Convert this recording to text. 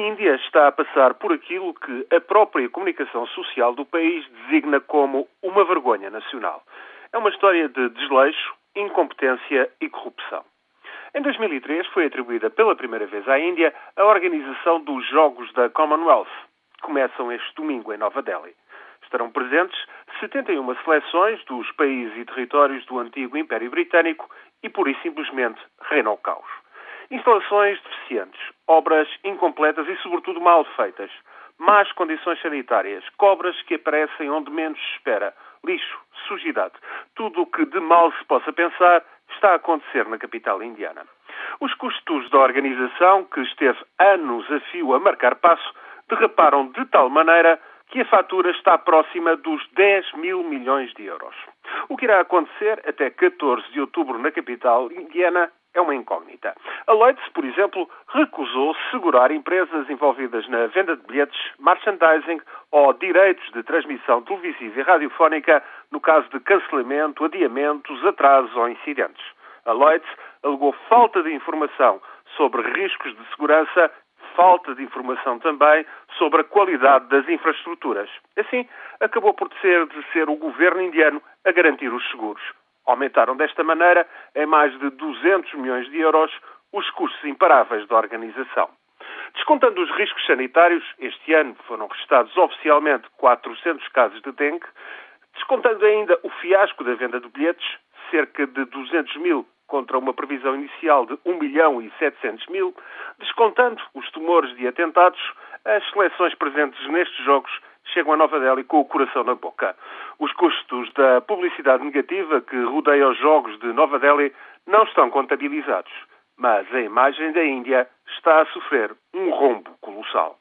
Índia está a passar por aquilo que a própria comunicação social do país designa como uma vergonha nacional. É uma história de desleixo, incompetência e corrupção. Em 2003 foi atribuída pela primeira vez à Índia a organização dos Jogos da Commonwealth. Começam este domingo em Nova Delhi. Estarão presentes 71 seleções dos países e territórios do antigo Império Britânico e, pura e simplesmente, reina o caos. Instalações deficientes, obras incompletas e, sobretudo, mal feitas, más condições sanitárias, cobras que aparecem onde menos se espera, lixo, sujidade. Tudo o que de mal se possa pensar está a acontecer na capital indiana. Os custos da organização, que esteve anos a fio a marcar passo, derraparam de tal maneira que a fatura está próxima dos 10 mil milhões de euros. O que irá acontecer até 14 de outubro na capital indiana é uma incógnita. A Lloyds, por exemplo, recusou segurar empresas envolvidas na venda de bilhetes, merchandising ou direitos de transmissão televisiva e radiofónica no caso de cancelamento, adiamentos, atrasos ou incidentes. A Lloyds alegou falta de informação sobre riscos de segurança, falta de informação também sobre a qualidade das infraestruturas. Assim, acabou por ser de ser o governo indiano a garantir os seguros. Aumentaram desta maneira em mais de 200 milhões de euros os custos imparáveis da organização. Descontando os riscos sanitários, este ano foram registados oficialmente 400 casos de dengue, descontando ainda o fiasco da venda de bilhetes, cerca de 200 mil contra uma previsão inicial de 1 milhão e 700 mil, descontando os tumores de atentados, as seleções presentes nestes jogos chegam a Nova Delhi com o coração na boca. Os custos da publicidade negativa que rodeia os Jogos de Nova Delhi não estão contabilizados, mas a imagem da Índia está a sofrer um rombo colossal.